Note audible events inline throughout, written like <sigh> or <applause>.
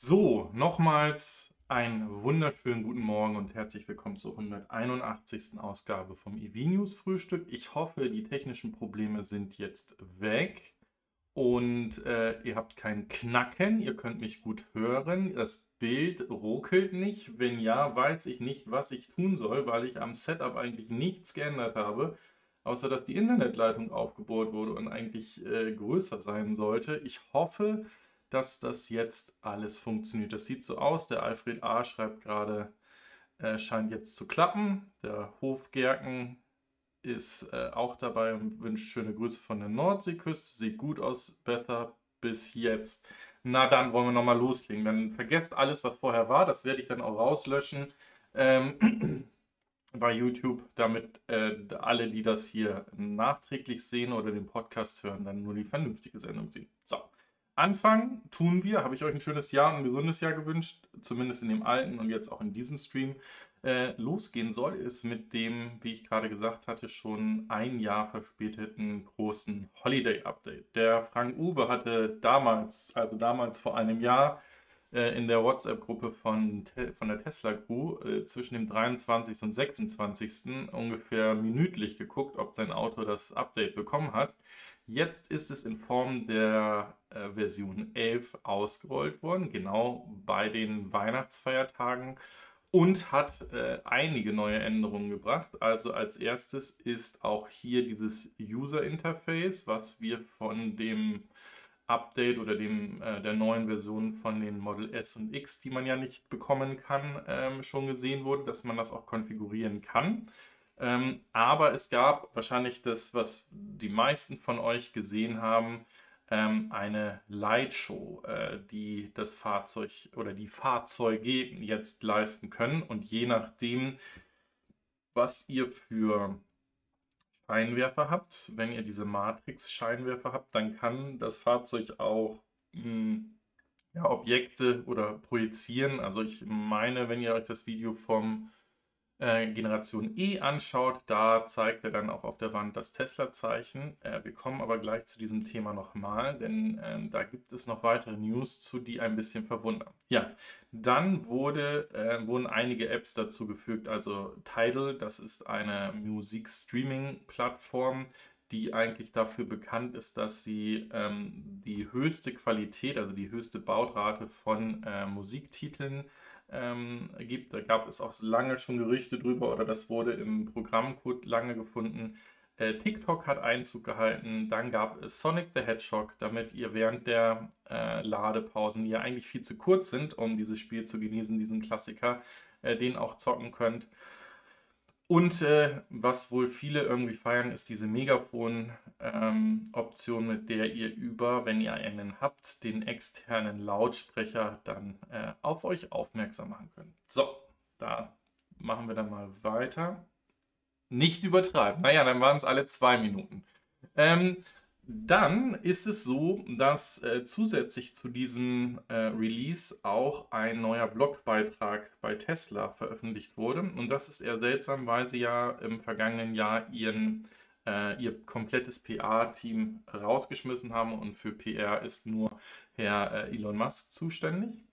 So, nochmals einen wunderschönen guten Morgen und herzlich willkommen zur 181. Ausgabe vom EV News Frühstück. Ich hoffe, die technischen Probleme sind jetzt weg und äh, ihr habt kein Knacken, ihr könnt mich gut hören. Das Bild ruckelt nicht. Wenn ja, weiß ich nicht, was ich tun soll, weil ich am Setup eigentlich nichts geändert habe, außer dass die Internetleitung aufgebohrt wurde und eigentlich äh, größer sein sollte. Ich hoffe, dass das jetzt alles funktioniert. Das sieht so aus. Der Alfred A. schreibt gerade, äh, scheint jetzt zu klappen. Der Hofgerken ist äh, auch dabei und wünscht schöne Grüße von der Nordseeküste. Sieht gut aus, besser bis jetzt. Na dann wollen wir nochmal loslegen. Dann vergesst alles, was vorher war. Das werde ich dann auch rauslöschen ähm, <clears throat> bei YouTube, damit äh, alle, die das hier nachträglich sehen oder den Podcast hören, dann nur die vernünftige Sendung sehen. So. Anfangen tun wir, habe ich euch ein schönes Jahr, ein gesundes Jahr gewünscht, zumindest in dem alten und jetzt auch in diesem Stream. Äh, losgehen soll es mit dem, wie ich gerade gesagt hatte, schon ein Jahr verspäteten großen Holiday-Update. Der Frank Uwe hatte damals, also damals vor einem Jahr, äh, in der WhatsApp-Gruppe von, von der Tesla Crew äh, zwischen dem 23. und 26. ungefähr minütlich geguckt, ob sein Auto das Update bekommen hat. Jetzt ist es in Form der äh, Version 11 ausgerollt worden, genau bei den Weihnachtsfeiertagen und hat äh, einige neue Änderungen gebracht. Also als erstes ist auch hier dieses User Interface, was wir von dem Update oder dem, äh, der neuen Version von den Model S und X, die man ja nicht bekommen kann, ähm, schon gesehen wurde, dass man das auch konfigurieren kann. Ähm, aber es gab wahrscheinlich das, was die meisten von euch gesehen haben, ähm, eine Lightshow, äh, die das Fahrzeug oder die Fahrzeuge jetzt leisten können. Und je nachdem, was ihr für Scheinwerfer habt, wenn ihr diese Matrix-Scheinwerfer habt, dann kann das Fahrzeug auch mh, hm, ja, Objekte oder projizieren. Also ich meine, wenn ihr euch das Video vom äh, Generation E anschaut, da zeigt er dann auch auf der Wand das Tesla-Zeichen. Äh, wir kommen aber gleich zu diesem Thema nochmal, denn äh, da gibt es noch weitere News zu, die ein bisschen verwundern. Ja, dann wurde, äh, wurden einige Apps dazu gefügt, also Tidal, das ist eine Musik-Streaming-Plattform, die eigentlich dafür bekannt ist, dass sie ähm, die höchste Qualität, also die höchste Bautrate von äh, Musiktiteln ähm, gibt. Da gab es auch lange schon Gerüchte drüber oder das wurde im Programmcode lange gefunden. Äh, TikTok hat Einzug gehalten, dann gab es Sonic the Hedgehog, damit ihr während der äh, Ladepausen, die ja eigentlich viel zu kurz sind, um dieses Spiel zu genießen, diesen Klassiker, äh, den auch zocken könnt. Und äh, was wohl viele irgendwie feiern, ist diese Megafon-Option, ähm, mit der ihr über, wenn ihr einen habt, den externen Lautsprecher dann äh, auf euch aufmerksam machen könnt. So, da machen wir dann mal weiter. Nicht übertreiben. Naja, dann waren es alle zwei Minuten. Ähm, dann ist es so, dass äh, zusätzlich zu diesem äh, Release auch ein neuer Blogbeitrag bei Tesla veröffentlicht wurde. Und das ist eher seltsam, weil sie ja im vergangenen Jahr ihren, äh, ihr komplettes PR-Team rausgeschmissen haben und für PR ist nur Herr äh, Elon Musk zuständig.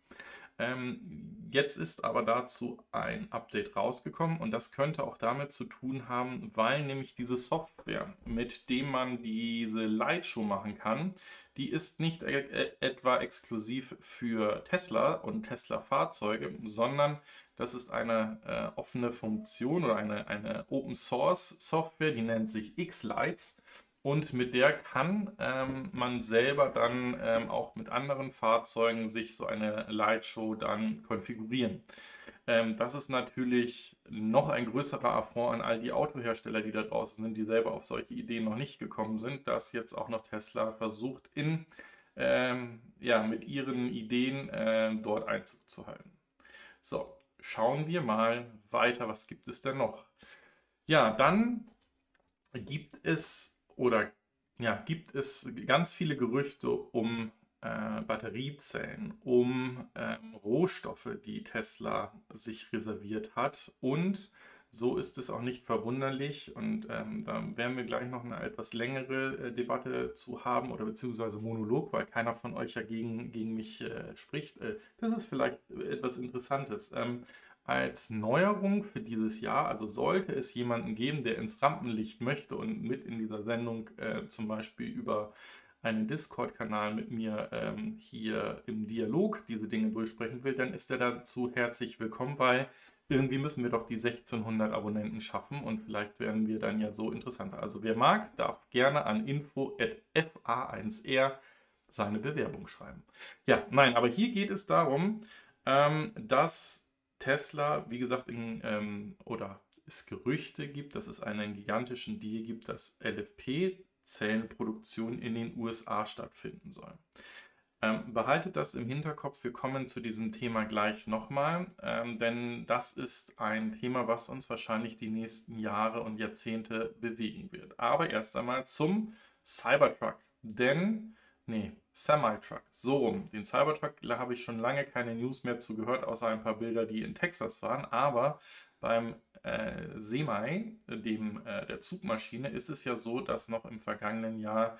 Ähm, jetzt ist aber dazu ein Update rausgekommen und das könnte auch damit zu tun haben, weil nämlich diese Software, mit dem man diese Lightshow machen kann, die ist nicht e e etwa exklusiv für Tesla und Tesla-Fahrzeuge, sondern das ist eine äh, offene Funktion oder eine, eine Open-Source-Software, die nennt sich X-Lights und mit der kann ähm, man selber dann ähm, auch mit anderen Fahrzeugen sich so eine Lightshow dann konfigurieren. Ähm, das ist natürlich noch ein größerer Affront an all die Autohersteller, die da draußen sind, die selber auf solche Ideen noch nicht gekommen sind, dass jetzt auch noch Tesla versucht, in, ähm, ja, mit ihren Ideen äh, dort Einzug zu halten. So, schauen wir mal weiter, was gibt es denn noch? Ja, dann gibt es oder ja, gibt es ganz viele Gerüchte um äh, Batteriezellen, um ähm, Rohstoffe, die Tesla sich reserviert hat und so ist es auch nicht verwunderlich und ähm, da werden wir gleich noch eine etwas längere äh, Debatte zu haben oder beziehungsweise Monolog, weil keiner von euch ja gegen, gegen mich äh, spricht. Äh, das ist vielleicht etwas Interessantes. Ähm, als Neuerung für dieses Jahr, also sollte es jemanden geben, der ins Rampenlicht möchte und mit in dieser Sendung äh, zum Beispiel über einen Discord-Kanal mit mir ähm, hier im Dialog diese Dinge durchsprechen will, dann ist er dazu herzlich willkommen, weil irgendwie müssen wir doch die 1600 Abonnenten schaffen und vielleicht werden wir dann ja so interessanter. Also wer mag, darf gerne an info.fa1r seine Bewerbung schreiben. Ja, nein, aber hier geht es darum, ähm, dass Tesla, wie gesagt, in, ähm, oder es Gerüchte gibt, dass es einen gigantischen Deal gibt, dass LFP-Zellenproduktion in den USA stattfinden soll. Ähm, behaltet das im Hinterkopf, wir kommen zu diesem Thema gleich nochmal, ähm, denn das ist ein Thema, was uns wahrscheinlich die nächsten Jahre und Jahrzehnte bewegen wird. Aber erst einmal zum Cybertruck, denn, nee, Semi-Truck, so rum. Den Cybertruck, habe ich schon lange keine News mehr zu gehört, außer ein paar Bilder, die in Texas waren, aber beim äh, Semi, dem, äh, der Zugmaschine, ist es ja so, dass noch im vergangenen Jahr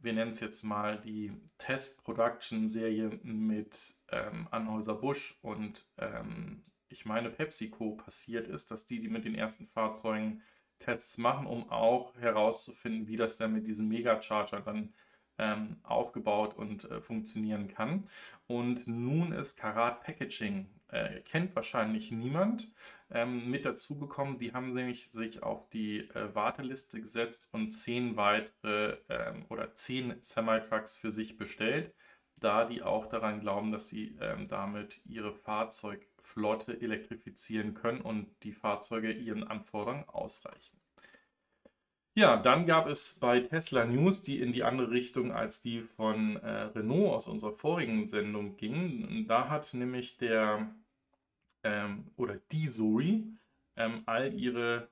wir nennen es jetzt mal die Test-Production-Serie mit ähm, Anhäuser-Busch und ähm, ich meine PepsiCo passiert ist, dass die, die mit den ersten Fahrzeugen Tests machen, um auch herauszufinden, wie das dann mit diesem Megacharger dann ähm, aufgebaut und äh, funktionieren kann. Und nun ist Karat Packaging, äh, kennt wahrscheinlich niemand, ähm, mit dazugekommen. Die haben nämlich sich auf die äh, Warteliste gesetzt und zehn weitere ähm, oder zehn Semi-Trucks für sich bestellt, da die auch daran glauben, dass sie ähm, damit ihre Fahrzeugflotte elektrifizieren können und die Fahrzeuge ihren Anforderungen ausreichen. Ja, dann gab es bei Tesla News, die in die andere Richtung als die von äh, Renault aus unserer vorigen Sendung ging. Da hat nämlich der ähm, oder die Zoe ähm, all ihre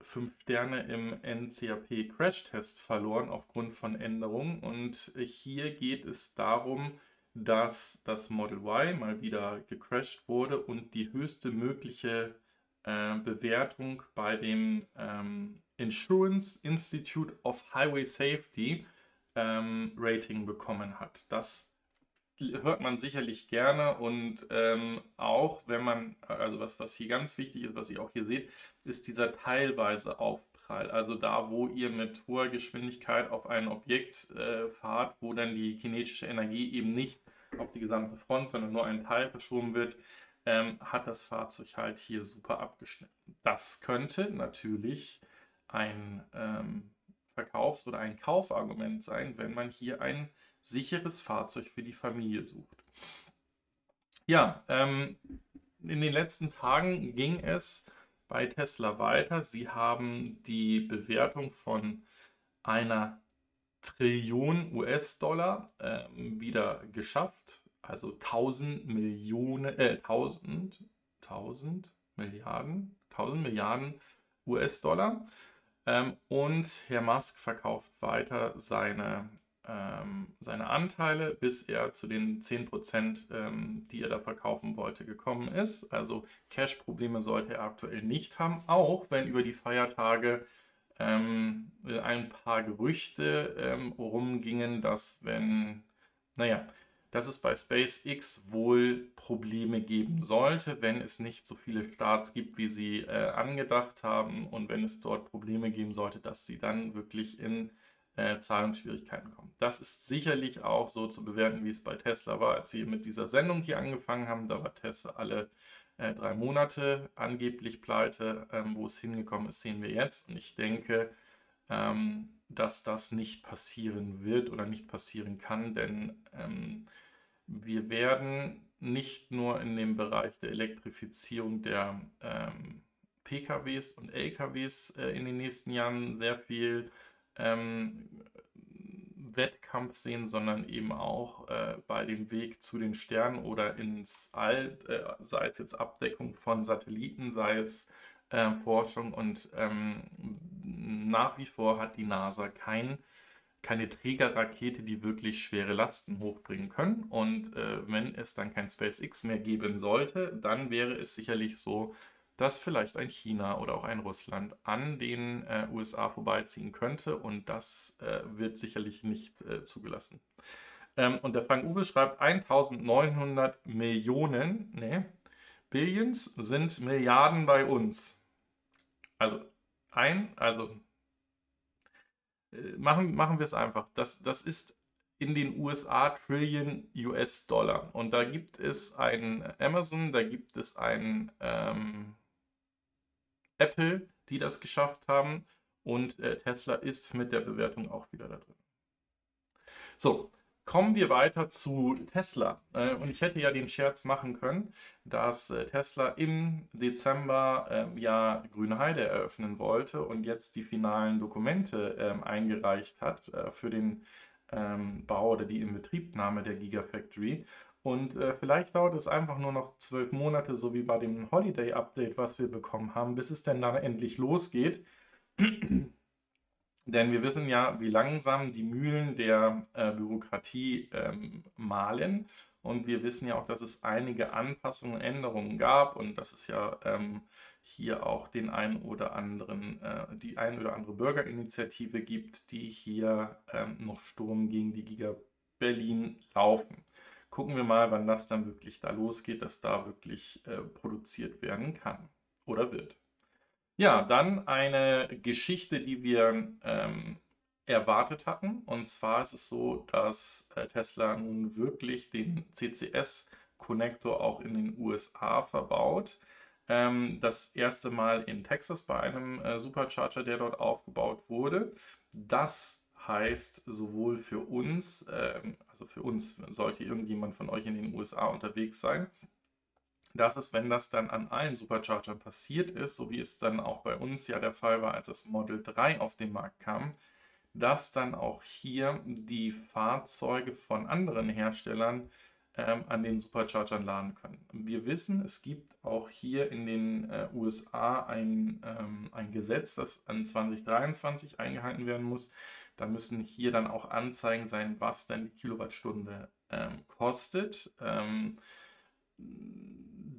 fünf Sterne im NCAP Crash Test verloren aufgrund von Änderungen. Und hier geht es darum, dass das Model Y mal wieder gecrashed wurde und die höchste mögliche äh, Bewertung bei dem ähm, Insurance Institute of Highway Safety ähm, Rating bekommen hat. Das hört man sicherlich gerne und ähm, auch wenn man, also was, was hier ganz wichtig ist, was ihr auch hier seht, ist dieser teilweise Aufprall. Also da, wo ihr mit hoher Geschwindigkeit auf ein Objekt äh, fahrt, wo dann die kinetische Energie eben nicht auf die gesamte Front, sondern nur ein Teil verschoben wird, ähm, hat das Fahrzeug halt hier super abgeschnitten. Das könnte natürlich ein ähm, Verkaufs- oder ein Kaufargument sein, wenn man hier ein sicheres Fahrzeug für die Familie sucht. Ja, ähm, in den letzten Tagen ging es bei Tesla weiter. Sie haben die Bewertung von einer Trillion US-Dollar äh, wieder geschafft. Also 1000 Millionen, äh, 1000, 1000 Milliarden, 1000 Milliarden US-Dollar. Ähm, und Herr Musk verkauft weiter seine, ähm, seine Anteile, bis er zu den 10%, ähm, die er da verkaufen wollte, gekommen ist. Also Cash-Probleme sollte er aktuell nicht haben, auch wenn über die Feiertage ähm, ein paar Gerüchte ähm, rumgingen, dass wenn, naja, dass es bei SpaceX wohl Probleme geben sollte, wenn es nicht so viele Starts gibt, wie sie äh, angedacht haben und wenn es dort Probleme geben sollte, dass sie dann wirklich in äh, Zahlungsschwierigkeiten kommen. Das ist sicherlich auch so zu bewerten, wie es bei Tesla war, als wir mit dieser Sendung hier angefangen haben. Da war Tesla alle äh, drei Monate angeblich pleite. Ähm, wo es hingekommen ist, sehen wir jetzt. Und ich denke, ähm, dass das nicht passieren wird oder nicht passieren kann, denn ähm, wir werden nicht nur in dem Bereich der Elektrifizierung der ähm, PKWs und LKWs äh, in den nächsten Jahren sehr viel ähm, Wettkampf sehen, sondern eben auch äh, bei dem Weg zu den Sternen oder ins All, äh, sei es jetzt Abdeckung von Satelliten, sei es äh, Forschung und ähm, nach wie vor hat die NASA kein, keine Trägerrakete, die wirklich schwere Lasten hochbringen können. Und äh, wenn es dann kein SpaceX mehr geben sollte, dann wäre es sicherlich so, dass vielleicht ein China oder auch ein Russland an den äh, USA vorbeiziehen könnte und das äh, wird sicherlich nicht äh, zugelassen. Ähm, und der Frank Uwe schreibt 1900 Millionen, nee, Billions sind Milliarden bei uns. Also ein, also äh, machen, machen wir es einfach. Das, das ist in den USA Trillion US-Dollar. Und da gibt es ein Amazon, da gibt es ein ähm, Apple, die das geschafft haben. Und äh, Tesla ist mit der Bewertung auch wieder da drin. So, Kommen wir weiter zu Tesla. Äh, und ich hätte ja den Scherz machen können, dass äh, Tesla im Dezember ähm, ja Grüne Heide eröffnen wollte und jetzt die finalen Dokumente ähm, eingereicht hat äh, für den ähm, Bau oder die Inbetriebnahme der Gigafactory. Und vielleicht dauert es einfach nur noch zwölf Monate, so wie bei dem Holiday Update, was wir bekommen haben, bis es denn dann endlich losgeht. Denn wir wissen ja, wie langsam die Mühlen der äh, Bürokratie ähm, mahlen. Und wir wissen ja auch, dass es einige Anpassungen Änderungen gab und dass es ja ähm, hier auch den ein oder anderen, äh, die ein oder andere Bürgerinitiative gibt, die hier ähm, noch Sturm gegen die Giga Berlin laufen. Gucken wir mal, wann das dann wirklich da losgeht, dass da wirklich äh, produziert werden kann oder wird. Ja, dann eine Geschichte, die wir ähm, erwartet hatten. Und zwar ist es so, dass äh, Tesla nun wirklich den CCS-Konnektor auch in den USA verbaut. Ähm, das erste Mal in Texas bei einem äh, Supercharger, der dort aufgebaut wurde. Das heißt sowohl für uns, ähm, also für uns, sollte irgendjemand von euch in den USA unterwegs sein, dass es, wenn das dann an allen Superchargern passiert ist, so wie es dann auch bei uns ja der Fall war, als das Model 3 auf den Markt kam, dass dann auch hier die Fahrzeuge von anderen Herstellern ähm, an den Superchargern laden können. Wir wissen, es gibt auch hier in den äh, USA ein, ähm, ein Gesetz, das an 2023 eingehalten werden muss. Da müssen hier dann auch Anzeigen sein, was dann die Kilowattstunde ähm, kostet.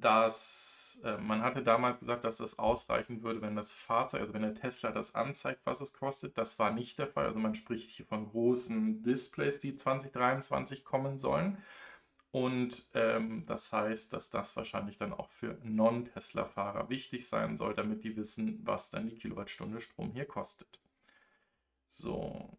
Dass äh, man hatte damals gesagt, dass das ausreichen würde, wenn das Fahrzeug, also wenn der Tesla das anzeigt, was es kostet. Das war nicht der Fall. Also man spricht hier von großen Displays, die 2023 kommen sollen. Und ähm, das heißt, dass das wahrscheinlich dann auch für Non-Tesla-Fahrer wichtig sein soll, damit die wissen, was dann die Kilowattstunde Strom hier kostet. So.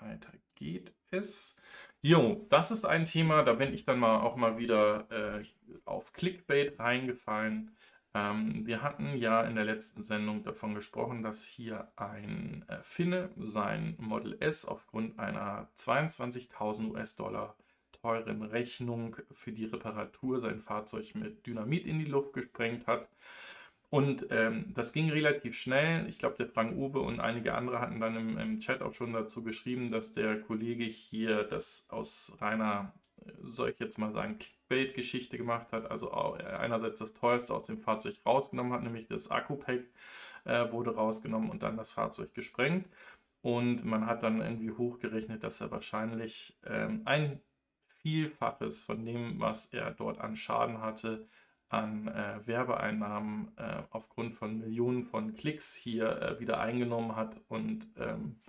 Weiter geht es. Jo, das ist ein Thema, da bin ich dann mal auch mal wieder äh, auf Clickbait reingefallen. Ähm, wir hatten ja in der letzten Sendung davon gesprochen, dass hier ein äh, Finne sein Model S aufgrund einer 22.000 US-Dollar teuren Rechnung für die Reparatur sein Fahrzeug mit Dynamit in die Luft gesprengt hat. Und ähm, das ging relativ schnell. Ich glaube, der Frank Uwe und einige andere hatten dann im, im, Chat auch schon dazu geschrieben, dass der Kollege hier das aus reiner, äh, soll ich jetzt mal sagen, Clickbait-Geschichte gemacht hat. Also einerseits das teuerste aus dem Fahrzeug rausgenommen hat, nämlich das Akku-Pack äh, wurde rausgenommen und dann das Fahrzeug gesprengt. Und man hat dann irgendwie hochgerechnet, dass er wahrscheinlich ähm, ein Vielfaches von dem, was er dort an Schaden hatte, an äh, Werbeeinnahmen äh, aufgrund von Millionen von Klicks hier äh, wieder eingenommen hat. Und ähm,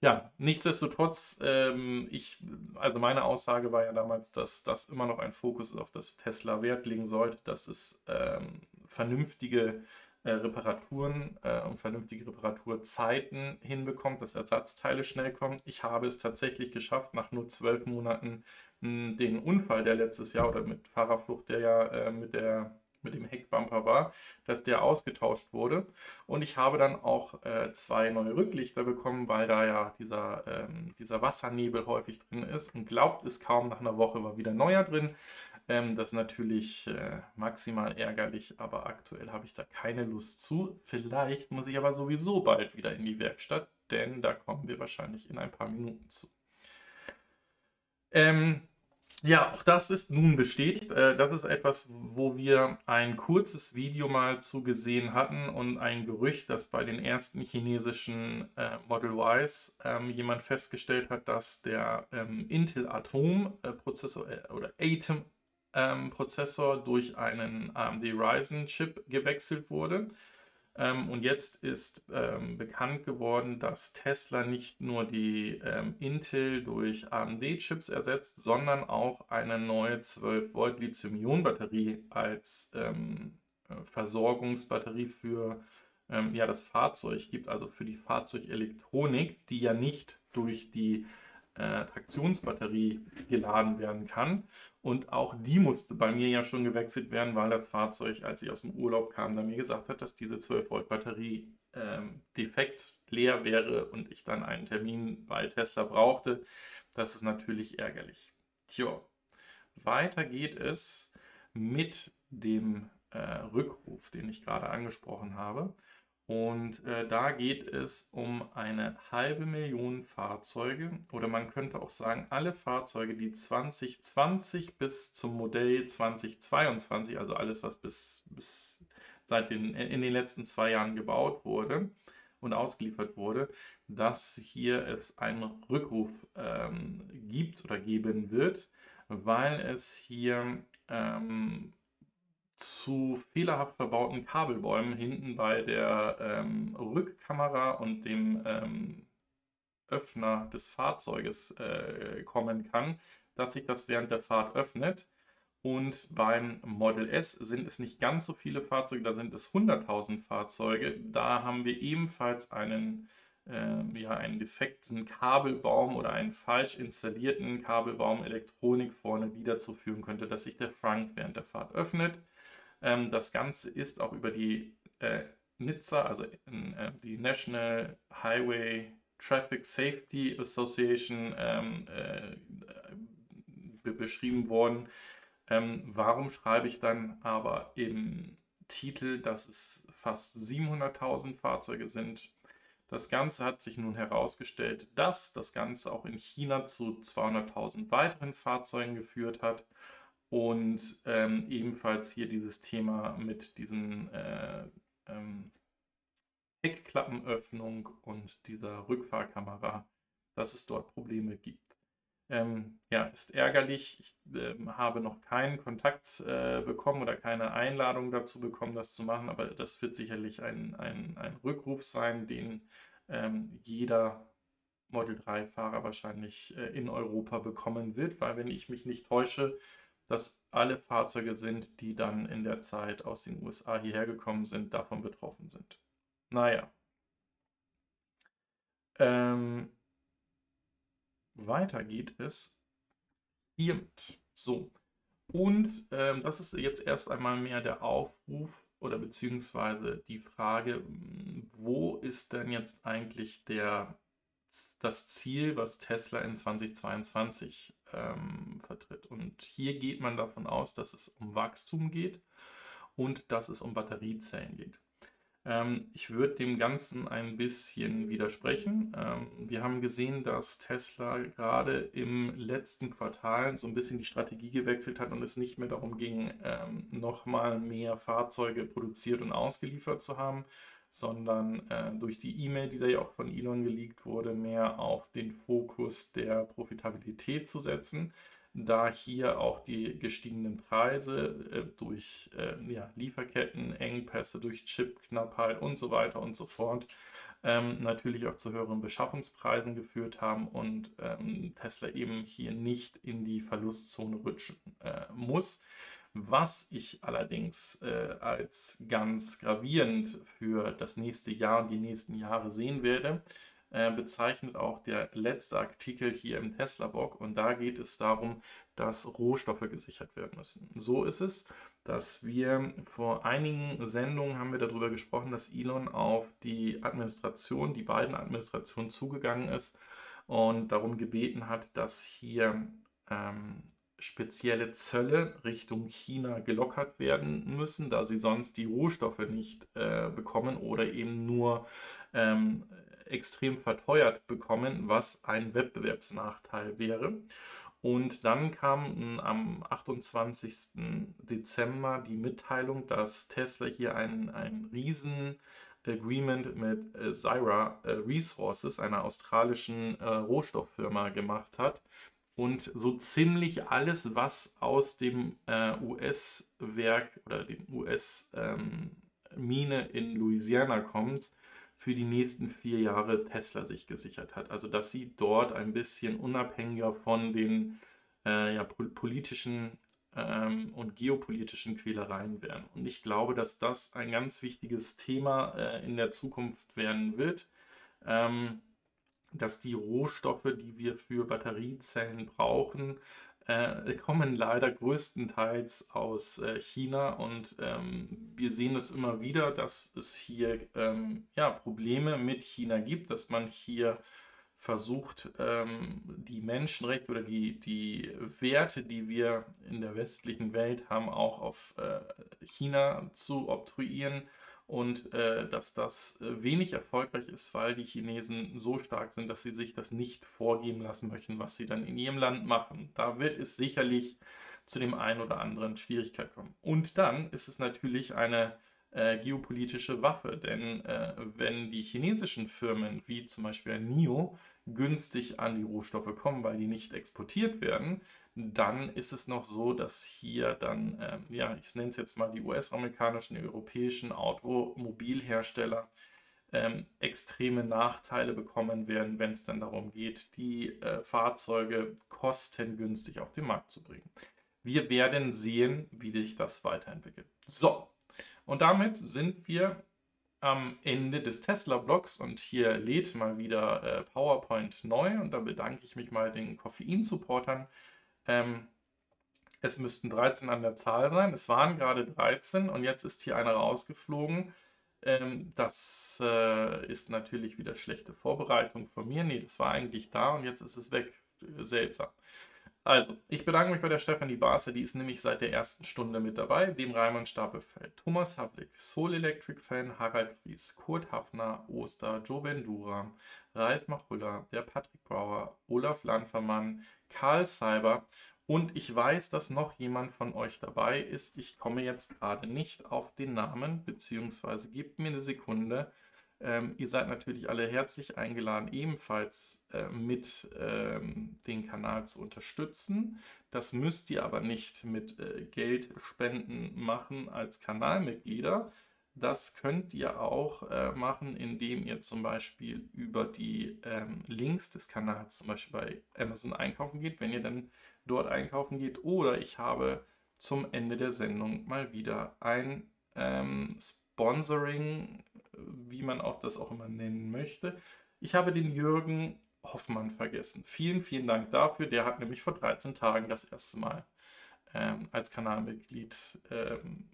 ja, nichtsdestotrotz, ähm, ich, also meine Aussage war ja damals, dass das immer noch ein Fokus ist, auf das Tesla Wert legen sollte, dass es ähm, vernünftige äh, Reparaturen äh, und vernünftige Reparaturzeiten hinbekommt, dass Ersatzteile schnell kommen. Ich habe es tatsächlich geschafft, nach nur zwölf Monaten den Unfall, der letztes Jahr oder mit Fahrerflucht, der ja äh, mit, der, mit dem Heckbumper war, dass der ausgetauscht wurde. Und ich habe dann auch äh, zwei neue Rücklichter bekommen, weil da ja dieser, ähm, dieser Wassernebel häufig drin ist. Und glaubt es kaum, nach einer Woche war wieder neuer drin. Ähm, das ist natürlich äh, maximal ärgerlich, aber aktuell habe ich da keine Lust zu. Vielleicht muss ich aber sowieso bald wieder in die Werkstatt, denn da kommen wir wahrscheinlich in ein paar Minuten zu. Ähm, ja, auch das ist nun bestätigt. Äh, das ist etwas, wo wir ein kurzes Video mal zugesehen hatten und ein Gerücht, dass bei den ersten chinesischen äh, Model Ys ähm, jemand festgestellt hat, dass der ähm, Intel Atom äh, Prozessor oder Atom Prozessor durch einen AMD Ryzen Chip gewechselt wurde. Ähm, und jetzt ist ähm, bekannt geworden, dass Tesla nicht nur die ähm, Intel durch AMD-Chips ersetzt, sondern auch eine neue 12 Volt Lithium-Ionen-Batterie als ähm, äh, Versorgungsbatterie für ähm, ja, das Fahrzeug gibt, also für die Fahrzeugelektronik, die ja nicht durch die äh, Traktionsbatterie geladen werden kann. Und auch die musste bei mir ja schon gewechselt werden, weil das Fahrzeug, als ich aus dem Urlaub kam, da mir gesagt hat, dass diese 12 Volt Batterie ähm, defekt leer wäre und ich dann einen Termin bei Tesla brauchte. Das ist natürlich ärgerlich. Tja, weiter geht es mit dem äh, Rückruf, den ich gerade angesprochen habe. Und äh, da geht es um eine halbe Million Fahrzeuge oder man könnte auch sagen, alle Fahrzeuge, die 2020 bis zum Modell 2022, also alles, was bis, bis seit den, in den letzten zwei Jahren gebaut wurde und ausgeliefert wurde, dass hier es einen Rückruf ähm, gibt oder geben wird, weil es hier ähm, zu fehlerhaft verbauten Kabelbäumen hinten bei der ähm, Rückkamera und dem ähm, Öffner des Fahrzeuges äh, kommen kann, dass sich das während der Fahrt öffnet. Und beim Model S sind es nicht ganz so viele Fahrzeuge, da sind es 100.000 Fahrzeuge. Da haben wir ebenfalls einen, äh, ja, einen defekten Kabelbaum oder einen falsch installierten Kabelbaum Elektronik vorne, die dazu führen könnte, dass sich der Frank während der Fahrt öffnet. Ähm, das Ganze ist auch über die äh, NHTSA, also in, äh, die National Highway Traffic Safety Association, ähm, äh, beschrieben worden. Ähm, warum schreibe ich dann aber im Titel, dass es fast 700.000 Fahrzeuge sind? Das Ganze hat sich nun herausgestellt, dass das Ganze auch in China zu 200.000 weiteren Fahrzeugen geführt hat. Und ähm, ebenfalls hier dieses Thema mit diesen äh, ähm, Heckklappenöffnung und dieser Rückfahrkamera, dass es dort Probleme gibt. Ähm, ja, ist ärgerlich. Ich äh, habe noch keinen Kontakt äh, bekommen oder keine Einladung dazu bekommen, das zu machen, aber das wird sicherlich ein, ein, ein Rückruf sein, den ähm, jeder Model 3-Fahrer wahrscheinlich äh, in Europa bekommen wird, weil wenn ich mich nicht täusche, dass alle Fahrzeuge sind, die dann in der Zeit aus den USA hierher gekommen sind, davon betroffen sind. Naja. Ähm, weiter geht es hiermit. So. Und ähm, das ist jetzt erst einmal mehr der Aufruf oder beziehungsweise die Frage, wo ist denn jetzt eigentlich der, das Ziel, was Tesla in 2022 ähm, vertritt. Und hier geht man davon aus, dass es um Wachstum geht und dass es um Batteriezellen geht. Ähm, ich würde dem Ganzen ein bisschen widersprechen. Ähm, wir haben gesehen, dass Tesla gerade im letzten Quartal so ein bisschen die Strategie gewechselt hat und es nicht mehr darum ging, ähm, nochmal mehr Fahrzeuge produziert und ausgeliefert zu haben, sondern äh, durch die E-Mail, die da ja auch von Elon geleakt wurde, mehr auf den Fokus der Profitabilität zu setzen, da hier auch die gestiegenen Preise äh, durch äh, ja, Lieferketten, Engpässe, durch Chipknappheit und so weiter und so fort ähm, natürlich auch zu höheren Beschaffungspreisen geführt haben und ähm, Tesla eben hier nicht in die Verlustzone rutschen äh, muss. Was ich allerdings äh, als ganz gravierend für das nächste Jahr und die nächsten Jahre sehen werde, äh, bezeichnet auch der letzte Artikel hier im Tesla-Blog. Und da geht es darum, dass Rohstoffe gesichert werden müssen. So ist es, dass wir vor einigen Sendungen haben wir darüber gesprochen, dass Elon auf die Administration, die beiden Administrationen zugegangen ist und darum gebeten hat, dass hier ähm, spezielle Zölle Richtung China gelockert werden müssen, da sie sonst die Rohstoffe nicht äh, bekommen oder eben nur ähm, extrem verteuert bekommen, was ein Wettbewerbsnachteil wäre. Und dann kam am 28. Dezember die Mitteilung, dass Tesla hier ein, ein riesen Agreement mit äh, Zyra äh, Resources, einer australischen äh, Rohstofffirma, gemacht hat, und so ziemlich alles, was aus dem äh, US-Werk oder dem US-Mine ähm, in Louisiana kommt, für die nächsten vier Jahre Tesla sich gesichert hat. Also dass sie dort ein bisschen unabhängiger von den äh, ja, politischen ähm, und geopolitischen Quälereien werden. Und ich glaube, dass das ein ganz wichtiges Thema äh, in der Zukunft werden wird. Ähm, dass die Rohstoffe, die wir für Batteriezellen brauchen, äh, kommen leider größtenteils aus äh, China. Und ähm, wir sehen es immer wieder, dass es hier ähm, ja, Probleme mit China gibt, dass man hier versucht, ähm, die Menschenrechte oder die, die Werte, die wir in der westlichen Welt haben, auch auf äh, China zu obtruieren und äh, dass das äh, wenig erfolgreich ist, weil die Chinesen so stark sind, dass sie sich das nicht vorgeben lassen möchten, was sie dann in ihrem Land machen. Da wird es sicherlich zu dem einen oder anderen Schwierigkeit kommen. Und dann ist es natürlich eine äh, geopolitische Waffe, denn äh, wenn die chinesischen Firmen wie zum Beispiel NIO günstig an die Rohstoffe kommen, weil die nicht exportiert werden, dann ist es noch so, dass hier dann, äh, ja, ich nenne es jetzt mal die US-amerikanischen, europäischen Automobilhersteller ähm, extreme Nachteile bekommen werden, wenn es dann darum geht, die äh, Fahrzeuge kostengünstig auf den Markt zu bringen. Wir werden sehen, wie sich das weiterentwickelt. So, und damit sind wir am Ende des Tesla-Blogs und hier lädt mal wieder äh, PowerPoint neu und da bedanke ich mich mal den Koffein-Supportern ähm, es müssten 13 an der Zahl sein. Es waren gerade 13 und jetzt ist hier einer rausgeflogen. Ähm, das äh, ist natürlich wieder schlechte Vorbereitung von mir. Nee, das war eigentlich da und jetzt ist es weg. Seltsam. Also, ich bedanke mich bei der Stefanie Barse, die ist nämlich seit der ersten Stunde mit dabei, dem Reimann Stapelfeld, Thomas Havlik, Soul Electric Fan, Harald Fries, Kurt Hafner, Oster, Joe Vendura, Ralf Machulla, der Patrick Brauer, Olaf Landvermann, Karl Cyber und ich weiß, dass noch jemand von euch dabei ist. Ich komme jetzt gerade nicht auf den Namen, beziehungsweise gebt mir eine Sekunde. Ähm, ihr seid natürlich alle herzlich eingeladen, ebenfalls äh, mit ähm, den Kanal zu unterstützen. Das müsst ihr aber nicht mit äh, Geldspenden machen als Kanalmitglieder. Das könnt ihr auch äh, machen, indem ihr zum Beispiel über die ähm, Links des Kanals zum Beispiel bei Amazon einkaufen geht, wenn ihr dann dort einkaufen geht. Oder ich habe zum Ende der Sendung mal wieder ein ähm, Sponsoring, wie man auch das auch immer nennen möchte. Ich habe den Jürgen Hoffmann vergessen. Vielen, vielen Dank dafür. Der hat nämlich vor 13 Tagen das erste Mal ähm, als Kanalmitglied ähm,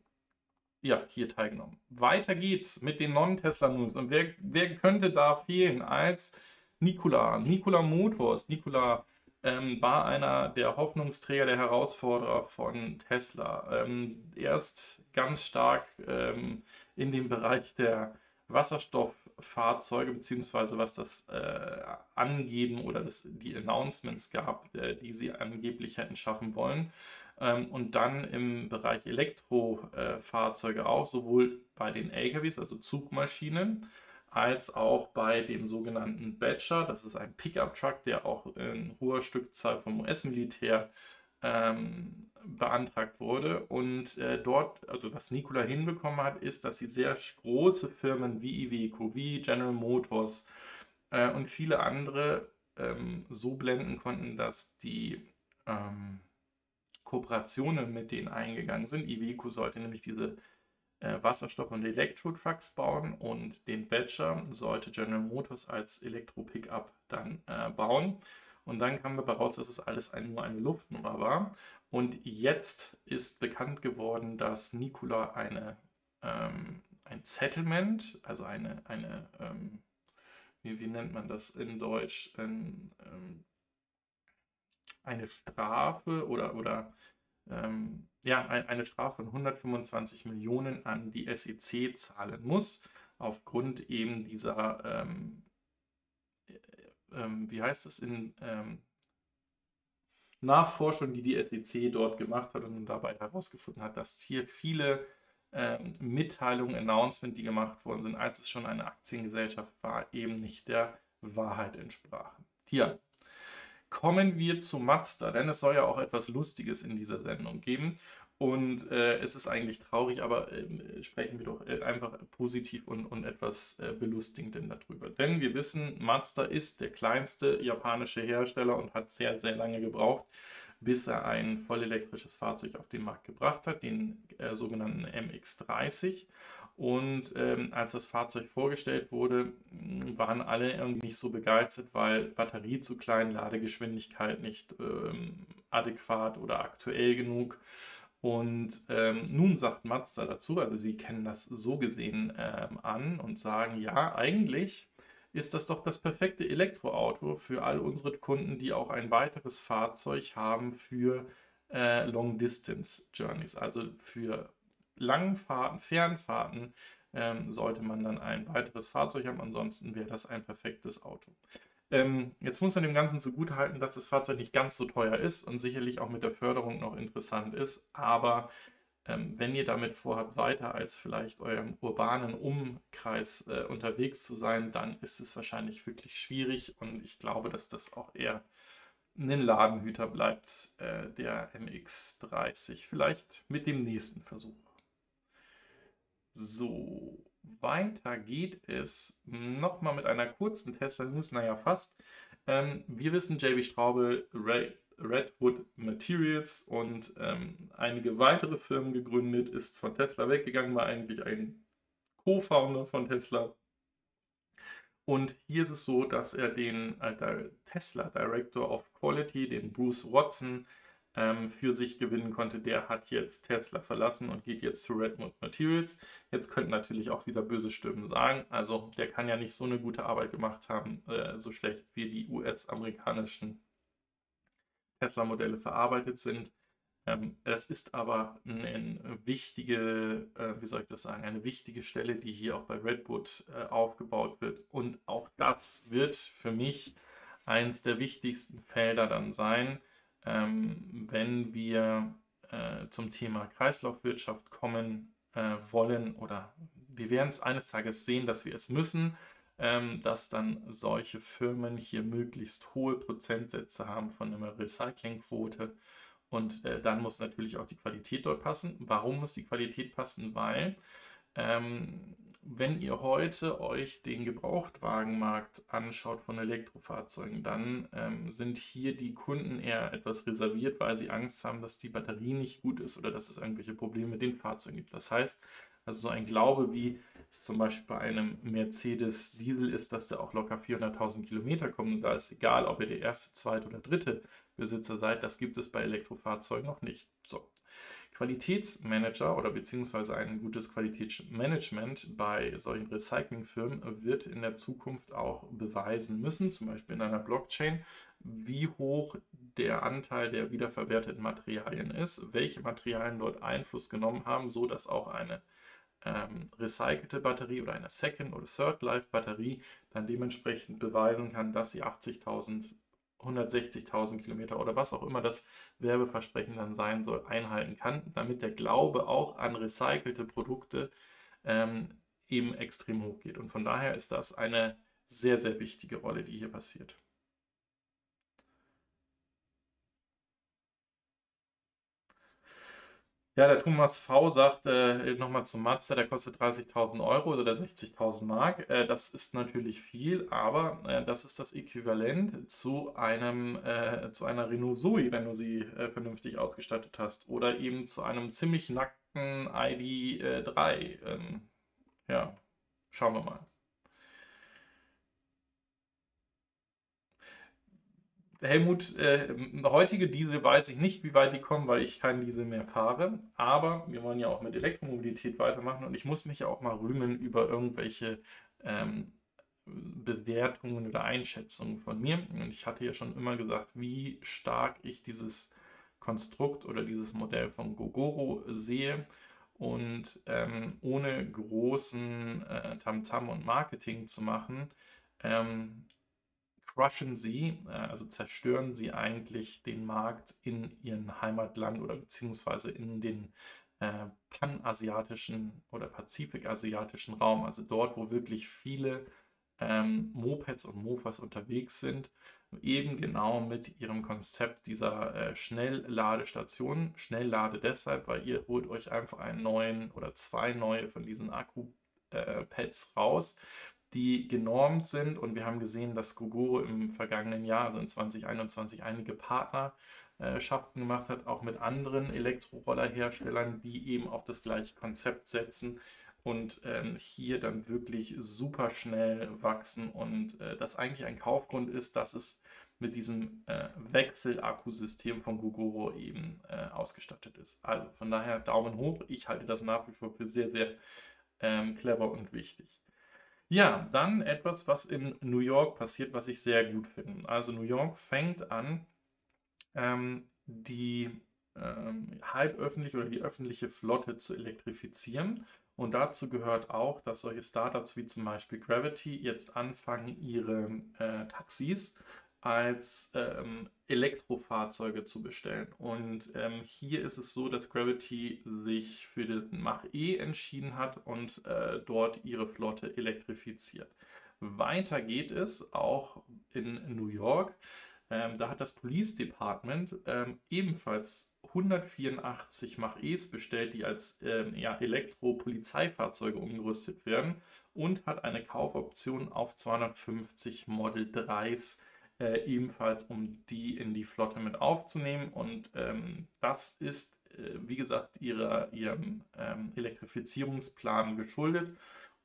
ja, hier teilgenommen. Weiter geht's mit den Non-Tesla-News. Und wer, wer könnte da fehlen als Nikola? Nikola Motors. Nikola ähm, war einer der Hoffnungsträger, der Herausforderer von Tesla. Ähm, erst ganz stark ähm, in dem Bereich der Wasserstofffahrzeuge, beziehungsweise was das äh, Angeben oder das, die Announcements gab, äh, die sie angeblich hätten schaffen wollen. Ähm, und dann im Bereich Elektrofahrzeuge auch, sowohl bei den LKWs, also Zugmaschinen, als auch bei dem sogenannten Badger. Das ist ein Pickup-Truck, der auch in hoher Stückzahl vom US-Militär ähm, beantragt wurde. Und äh, dort, also was Nikola hinbekommen hat, ist, dass sie sehr große Firmen wie Iveco, wie General Motors äh, und viele andere ähm, so blenden konnten, dass die ähm, Kooperationen mit denen eingegangen sind. Iveco sollte nämlich diese äh, Wasserstoff- und Elektro-Trucks bauen und den Badger sollte General Motors als Elektro-Pickup dann äh, bauen. Und dann kam dabei raus, dass es alles nur eine Luftnummer war. Und jetzt ist bekannt geworden, dass Nikola eine, ähm, ein Settlement, also eine, eine ähm, wie, wie, nennt man das in Deutsch, ähm, eine Strafe oder, oder ähm, ja, ein, eine Strafe von 125 Millionen an die SEC zahlen muss, aufgrund eben dieser, ähm, äh, ähm, wie heißt es, in ähm, Nachforschung, die die SEC dort gemacht hat und dabei herausgefunden hat, dass hier viele ähm, Mitteilungen, Announcements, die gemacht worden sind, als es schon eine Aktiengesellschaft war, eben nicht der Wahrheit entsprachen. Hier, Kommen wir zu Mazda, denn es soll ja auch etwas Lustiges in dieser Sendung geben. Und äh, es ist eigentlich traurig, aber äh, sprechen wir doch äh, einfach positiv und, und etwas äh, belustigend darüber. Denn wir wissen, Mazda ist der kleinste japanische Hersteller und hat sehr, sehr lange gebraucht, bis er ein vollelektrisches Fahrzeug auf den Markt gebracht hat, den äh, sogenannten MX30. Und ähm, als das Fahrzeug vorgestellt wurde, waren alle irgendwie nicht so begeistert, weil Batterie zu klein, Ladegeschwindigkeit nicht ähm, adäquat oder aktuell genug. Und ähm, nun sagt Mazda dazu, also sie kennen das so gesehen ähm, an und sagen, ja, eigentlich ist das doch das perfekte Elektroauto für all unsere Kunden, die auch ein weiteres Fahrzeug haben für äh, Long Distance Journeys, also für Langfahrten, Fernfahrten ähm, sollte man dann ein weiteres Fahrzeug haben, ansonsten wäre das ein perfektes Auto. Ähm, jetzt muss man dem Ganzen zugutehalten, dass das Fahrzeug nicht ganz so teuer ist und sicherlich auch mit der Förderung noch interessant ist. Aber ähm, wenn ihr damit vorhabt, weiter als vielleicht eurem urbanen Umkreis äh, unterwegs zu sein, dann ist es wahrscheinlich wirklich schwierig. Und ich glaube, dass das auch eher ein Ladenhüter bleibt, äh, der MX30. Vielleicht mit dem nächsten Versuch. So, weiter geht es nochmal mit einer kurzen Tesla-News, naja, fast. Ähm, wir wissen, JB Straube, Redwood Materials und ähm, einige weitere Firmen gegründet, ist von Tesla weggegangen, war eigentlich ein Co-Founder von Tesla. Und hier ist es so, dass er den äh, Tesla Director of Quality, den Bruce Watson, ähm, für sich gewinnen konnte, der hat jetzt Tesla verlassen und geht jetzt zu Redmond Materials. Jetzt könnten natürlich auch wieder böse Stimmen sagen, also der kann ja nicht so eine gute Arbeit gemacht haben, äh, so schlecht wie die US-amerikanischen Tesla-Modelle verarbeitet sind. Ähm, es ist aber eine wichtige, äh, wie soll ich das sagen, eine wichtige Stelle, die hier auch bei Redwood äh, aufgebaut wird. Und auch das wird für mich eins der wichtigsten Felder dann sein, wenn wir äh, zum Thema Kreislaufwirtschaft kommen äh, wollen oder wir werden es eines Tages sehen, dass wir es müssen, ähm, dass dann solche Firmen hier möglichst hohe Prozentsätze haben von einer Recyclingquote. Und äh, dann muss natürlich auch die Qualität dort passen. Warum muss die Qualität passen? Weil ähm, wenn ihr heute euch den Gebrauchtwagenmarkt anschaut von Elektrofahrzeugen, dann ähm, sind hier die Kunden eher etwas reserviert, weil sie Angst haben, dass die Batterie nicht gut ist oder dass es irgendwelche Probleme mit den Fahrzeugen gibt. Das heißt, also so ein Glaube, wie es zum Beispiel bei einem Mercedes Diesel ist, dass der auch locker 400.000 Kilometer kommt und da ist egal, ob ihr der erste, zweite oder dritte Besitzer seid, das gibt es bei Elektrofahrzeugen noch nicht. So. Qualitätsmanager oder beziehungsweise ein gutes Qualitätsmanagement bei solchen Recyclingfirmen wird in der Zukunft auch beweisen müssen, zum Beispiel in einer Blockchain, wie hoch der Anteil der wiederverwerteten Materialien ist, welche Materialien dort Einfluss genommen haben, so dass auch eine ähm, recycelte Batterie oder eine Second- oder Third-Life-Batterie dann dementsprechend beweisen kann, dass sie 80.000 160.000 Kilometer oder was auch immer das Werbeversprechen dann sein soll, einhalten kann, damit der Glaube auch an recycelte Produkte ähm, eben extrem hoch geht. Und von daher ist das eine sehr, sehr wichtige Rolle, die hier passiert. Ja, der Thomas V sagt äh, nochmal zum Mazda, der kostet 30.000 Euro oder 60.000 Mark. Äh, das ist natürlich viel, aber äh, das ist das Äquivalent zu einem äh, zu einer Renault Zoe, wenn du sie äh, vernünftig ausgestattet hast, oder eben zu einem ziemlich nackten ID3. Ähm, ja, schauen wir mal. Helmut, äh, heutige Diesel weiß ich nicht, wie weit die kommen, weil ich keinen Diesel mehr fahre. Aber wir wollen ja auch mit Elektromobilität weitermachen und ich muss mich ja auch mal rühmen über irgendwelche ähm, Bewertungen oder Einschätzungen von mir. Und ich hatte ja schon immer gesagt, wie stark ich dieses Konstrukt oder dieses Modell von Gogoro sehe. Und ähm, ohne großen äh, Tamtam -Tam und Marketing zu machen, ähm, crushen sie, äh, also zerstören sie eigentlich den Markt in ihrem Heimatland oder beziehungsweise in den äh, panasiatischen oder pazifikasiatischen Raum, also dort, wo wirklich viele ähm, Mopeds und Mofas unterwegs sind, eben genau mit ihrem Konzept dieser äh, Schnellladestation. Schnelllade deshalb, weil ihr holt euch einfach einen neuen oder zwei neue von diesen Akku-Pads äh, raus, die genormt sind und wir haben gesehen, dass Gogoro im vergangenen Jahr, also in 2021, einige Partnerschaften gemacht hat, auch mit anderen Elektrorollerherstellern, die eben auf das gleiche Konzept setzen und ähm, hier dann wirklich super schnell wachsen und äh, das eigentlich ein Kaufgrund ist, dass es mit diesem äh, Wechselakkusystem von Gogoro eben äh, ausgestattet ist. Also von daher Daumen hoch. Ich halte das nach wie vor für sehr, sehr ähm, clever und wichtig. Ja, dann etwas, was in New York passiert, was ich sehr gut finde. Also New York fängt an, ähm, die ähm, halböffentliche oder die öffentliche Flotte zu elektrifizieren. Und dazu gehört auch, dass solche Startups wie zum Beispiel Gravity jetzt anfangen, ihre äh, Taxis als ähm, Elektrofahrzeuge zu bestellen. Und ähm, hier ist es so, dass Gravity sich für den Mach-E entschieden hat und äh, dort ihre Flotte elektrifiziert. Weiter geht es auch in New York. Ähm, da hat das Police Department ähm, ebenfalls 184 Mach-E's bestellt, die als ähm, ja, Elektro-Polizeifahrzeuge umgerüstet werden und hat eine Kaufoption auf 250 Model 3s äh, ebenfalls, um die in die Flotte mit aufzunehmen. Und ähm, das ist, äh, wie gesagt, ihrer, ihrem ähm, Elektrifizierungsplan geschuldet.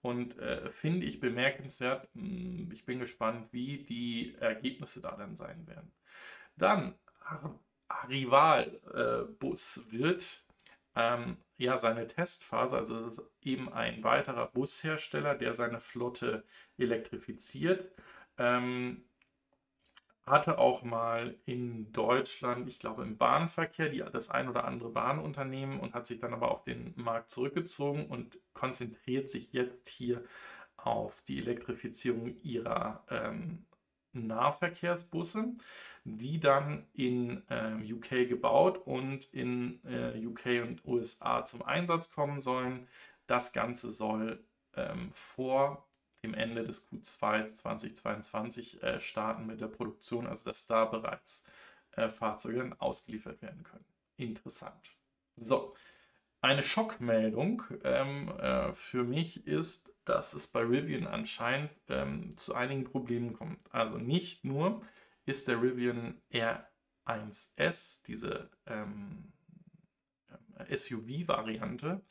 Und äh, finde ich bemerkenswert. Hm, ich bin gespannt, wie die Ergebnisse da dann sein werden. Dann Rival Bus wird ähm, ja seine Testphase, also es ist eben ein weiterer Bushersteller, der seine Flotte elektrifiziert. Ähm, hatte auch mal in Deutschland, ich glaube im Bahnverkehr, die, das ein oder andere Bahnunternehmen und hat sich dann aber auf den Markt zurückgezogen und konzentriert sich jetzt hier auf die Elektrifizierung ihrer ähm, Nahverkehrsbusse, die dann in äh, UK gebaut und in äh, UK und USA zum Einsatz kommen sollen. Das Ganze soll ähm, vor dem Ende des Q2 2022 äh, starten mit der Produktion, also dass da bereits äh, Fahrzeuge dann ausgeliefert werden können. Interessant. So, eine Schockmeldung ähm, äh, für mich ist, dass es bei Rivian anscheinend ähm, zu einigen Problemen kommt. Also nicht nur ist der Rivian R1S, diese ähm, SUV-Variante,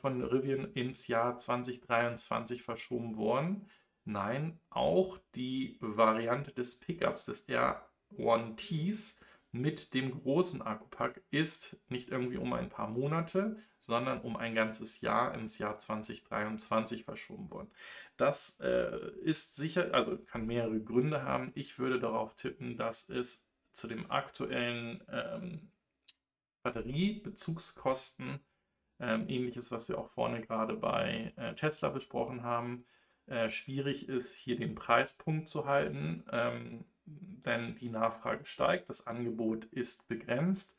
von Rivian ins Jahr 2023 verschoben worden. Nein, auch die Variante des Pickups des R1Ts mit dem großen Akkupack ist nicht irgendwie um ein paar Monate, sondern um ein ganzes Jahr ins Jahr 2023 verschoben worden. Das äh, ist sicher, also kann mehrere Gründe haben. Ich würde darauf tippen, dass es zu dem aktuellen ähm, Batteriebezugskosten ähm, ähnliches, was wir auch vorne gerade bei äh, Tesla besprochen haben. Äh, schwierig ist, hier den Preispunkt zu halten, ähm, denn die Nachfrage steigt, das Angebot ist begrenzt.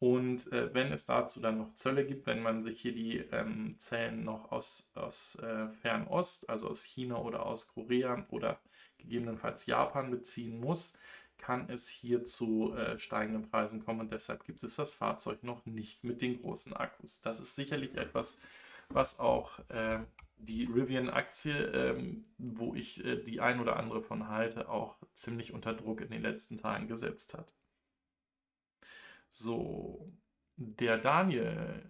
Und äh, wenn es dazu dann noch Zölle gibt, wenn man sich hier die ähm, Zellen noch aus, aus äh, Fernost, also aus China oder aus Korea oder gegebenenfalls Japan beziehen muss, kann es hier zu äh, steigenden Preisen kommen und deshalb gibt es das Fahrzeug noch nicht mit den großen Akkus. Das ist sicherlich etwas, was auch äh, die Rivian-Aktie, ähm, wo ich äh, die ein oder andere von halte, auch ziemlich unter Druck in den letzten Tagen gesetzt hat. So, der Daniel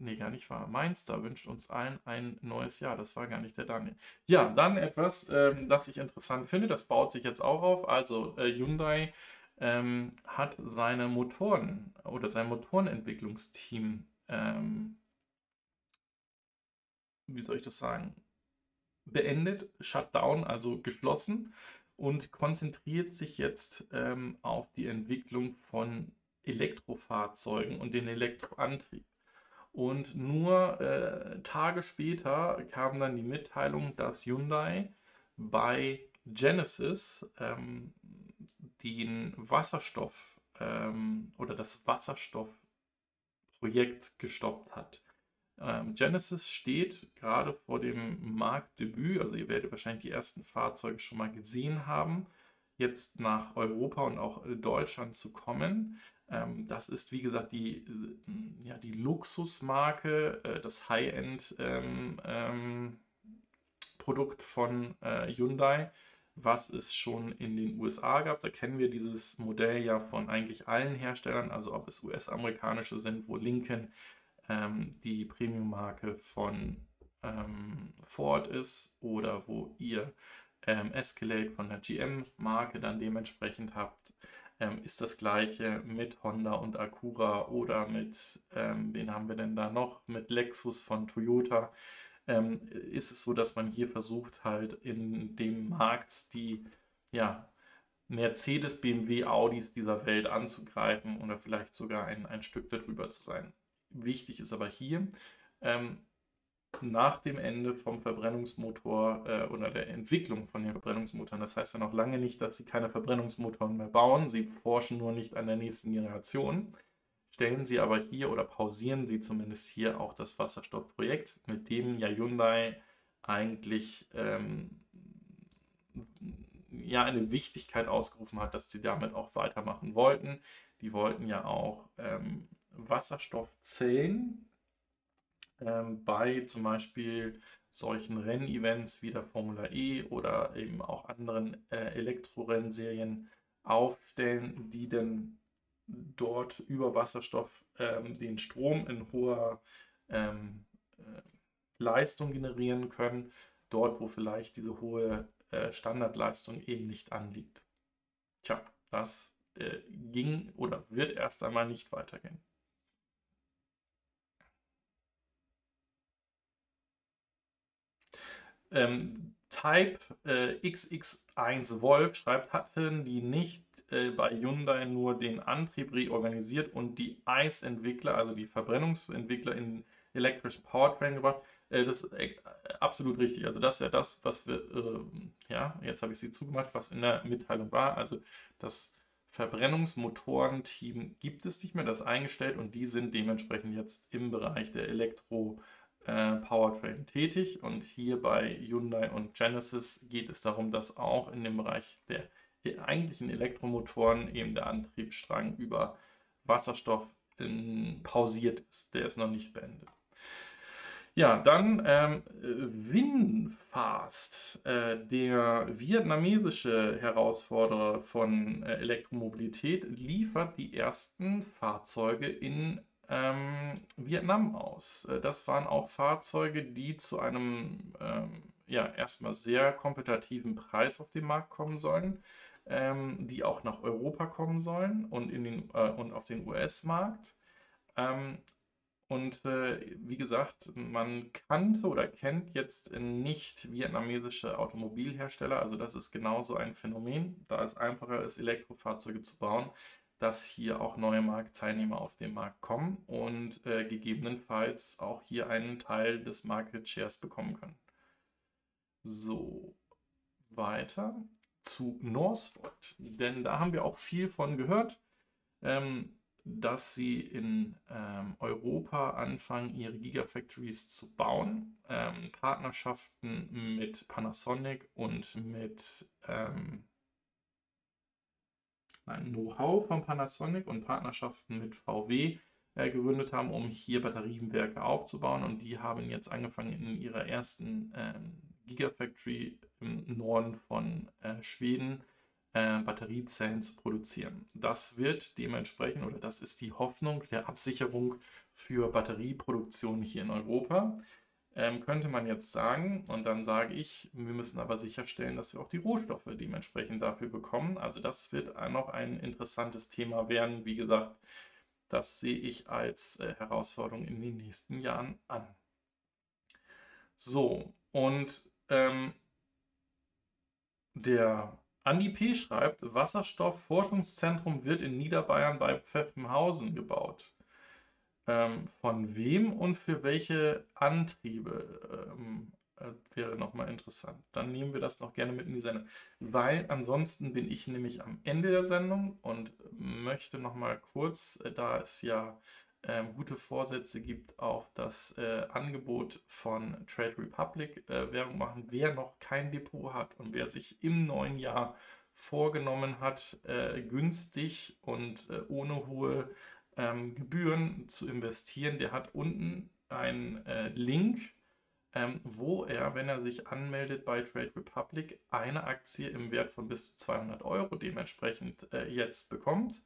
nee, gar nicht wahr. Mainster wünscht uns allen ein neues Jahr. Das war gar nicht der Daniel. Ja, dann etwas, ähm, das ich interessant finde. Das baut sich jetzt auch auf. Also äh, Hyundai ähm, hat seine Motoren oder sein Motorenentwicklungsteam, ähm, wie soll ich das sagen, beendet, Shutdown, also geschlossen und konzentriert sich jetzt ähm, auf die Entwicklung von Elektrofahrzeugen und den Elektroantrieb. Und nur äh, Tage später kam dann die Mitteilung, dass Hyundai bei Genesis ähm, den Wasserstoff ähm, oder das Wasserstoffprojekt gestoppt hat. Ähm, Genesis steht gerade vor dem Marktdebüt, also ihr werdet wahrscheinlich die ersten Fahrzeuge schon mal gesehen haben, jetzt nach Europa und auch Deutschland zu kommen. Ähm, das ist wie gesagt die, äh, ja, die Luxusmarke, äh, das High-End ähm, ähm, von äh, Hyundai was es schon in den USA gab. Da kennen wir dieses Modell ja von eigentlich allen Herstellern, also ob es US-amerikanische sind, wo Lincoln die Premium-Marke von Ford ist oder wo ihr Escalade von der GM-Marke dann dementsprechend habt, ähm, ist das gleiche mit Honda und Acura oder mit, ähm, wen haben wir denn da noch, mit Lexus von Toyota. Ähm, ist es so, dass man hier versucht halt in dem Markt die ja, Mercedes, BMW, Audis dieser Welt anzugreifen oder vielleicht sogar ein, ein Stück darüber zu sein. Wichtig ist aber hier, ähm, nach dem Ende vom Verbrennungsmotor äh, oder der Entwicklung von den Verbrennungsmotoren, das heißt ja noch lange nicht, dass sie keine Verbrennungsmotoren mehr bauen, sie forschen nur nicht an der nächsten Generation, stellen sie aber hier oder pausieren sie zumindest hier auch das Wasserstoffprojekt, mit dem ja Hyundai eigentlich ähm, ja eine Wichtigkeit ausgerufen hat, dass sie damit auch weitermachen wollten. Die wollten ja auch ähm, Wasserstoffzellen ähm, bei zum Beispiel solchen Rennevents wie der Formula E oder eben auch anderen äh, Elektrorennserien aufstellen, die dann dort über Wasserstoff ähm, den Strom in hoher ähm, äh, Leistung generieren können, dort wo vielleicht diese hohe äh, Standardleistung eben nicht anliegt. Tja, das äh, ging oder wird erst einmal nicht weitergehen. Ähm, Type äh, XX1 Wolf schreibt, hatten die nicht äh, bei Hyundai nur den Antrieb reorganisiert und die ICE-Entwickler, also die Verbrennungsentwickler in Electric Powertrain gebracht. Äh, das ist äh, absolut richtig. Also das ist ja das, was wir, ähm, ja, jetzt habe ich sie zugemacht, was in der Mitteilung war. Also das Verbrennungsmotorenteam gibt es nicht mehr, das ist eingestellt und die sind dementsprechend jetzt im Bereich der Elektro- äh, Powertrain tätig und hier bei Hyundai und Genesis geht es darum, dass auch in dem Bereich der eigentlichen Elektromotoren eben der Antriebsstrang über Wasserstoff in, pausiert ist. Der ist noch nicht beendet. Ja, dann ähm, Winfast, äh, der vietnamesische Herausforderer von äh, Elektromobilität, liefert die ersten Fahrzeuge in ähm, Vietnam aus. Äh, das waren auch Fahrzeuge, die zu einem ähm, ja, erstmal sehr kompetitiven Preis auf den Markt kommen sollen, ähm, die auch nach Europa kommen sollen und, in den, äh, und auf den US-Markt. Ähm, und äh, wie gesagt, man kannte oder kennt jetzt nicht vietnamesische Automobilhersteller. Also das ist genauso ein Phänomen, da es einfacher ist, Elektrofahrzeuge zu bauen, dass hier auch neue Marktteilnehmer auf den Markt kommen und äh, gegebenenfalls auch hier einen Teil des Market Shares bekommen können. So, weiter zu Northvolt, denn da haben wir auch viel von gehört, ähm, dass sie in ähm, Europa anfangen, ihre Gigafactories zu bauen. Ähm, Partnerschaften mit Panasonic und mit ähm, ein Know-how von Panasonic und Partnerschaften mit VW äh, gegründet haben, um hier Batterienwerke aufzubauen. Und die haben jetzt angefangen, in ihrer ersten ähm, Gigafactory im Norden von äh, Schweden äh, Batteriezellen zu produzieren. Das wird dementsprechend, oder das ist die Hoffnung der Absicherung für Batterieproduktion hier in Europa ähm, könnte man jetzt sagen, und dann sage ich, wir müssen aber sicherstellen, dass wir auch die Rohstoffe dementsprechend dafür bekommen. Also das wird noch ein interessantes Thema werden. Wie gesagt, das sehe ich als äh, Herausforderung in den nächsten Jahren an. So, und ähm, der Andi P. schreibt, Wasserstoffforschungszentrum wird in Niederbayern bei Pfeffenhausen gebaut. Ähm, von wem und für welche Antriebe ähm, äh, wäre nochmal interessant. Dann nehmen wir das noch gerne mit in die Sendung. Weil ansonsten bin ich nämlich am Ende der Sendung und möchte nochmal kurz, äh, da es ja ähm, gute Vorsätze gibt, auf das äh, Angebot von Trade Republic äh, Werbung machen. Wer noch kein Depot hat und wer sich im neuen Jahr vorgenommen hat, äh, günstig und äh, ohne hohe ähm, Gebühren zu investieren, der hat unten einen äh, Link, ähm, wo er, wenn er sich anmeldet bei Trade Republic, eine Aktie im Wert von bis zu 200 Euro dementsprechend äh, jetzt bekommt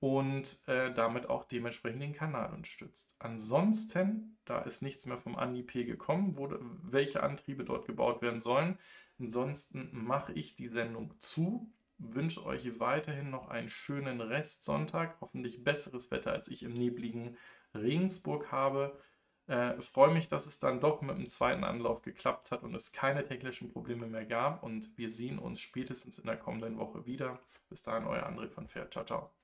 und äh, damit auch dementsprechend den Kanal unterstützt. Ansonsten, da ist nichts mehr vom Andi P gekommen, wurde, welche Antriebe dort gebaut werden sollen. Ansonsten mache ich die Sendung zu. Wünsche euch weiterhin noch einen schönen Restsonntag. Hoffentlich besseres Wetter, als ich im nebligen Regensburg habe. Äh, freue mich, dass es dann doch mit dem zweiten Anlauf geklappt hat und es keine technischen Probleme mehr gab. Und wir sehen uns spätestens in der kommenden Woche wieder. Bis dahin, euer André von Pferd. Ciao, ciao.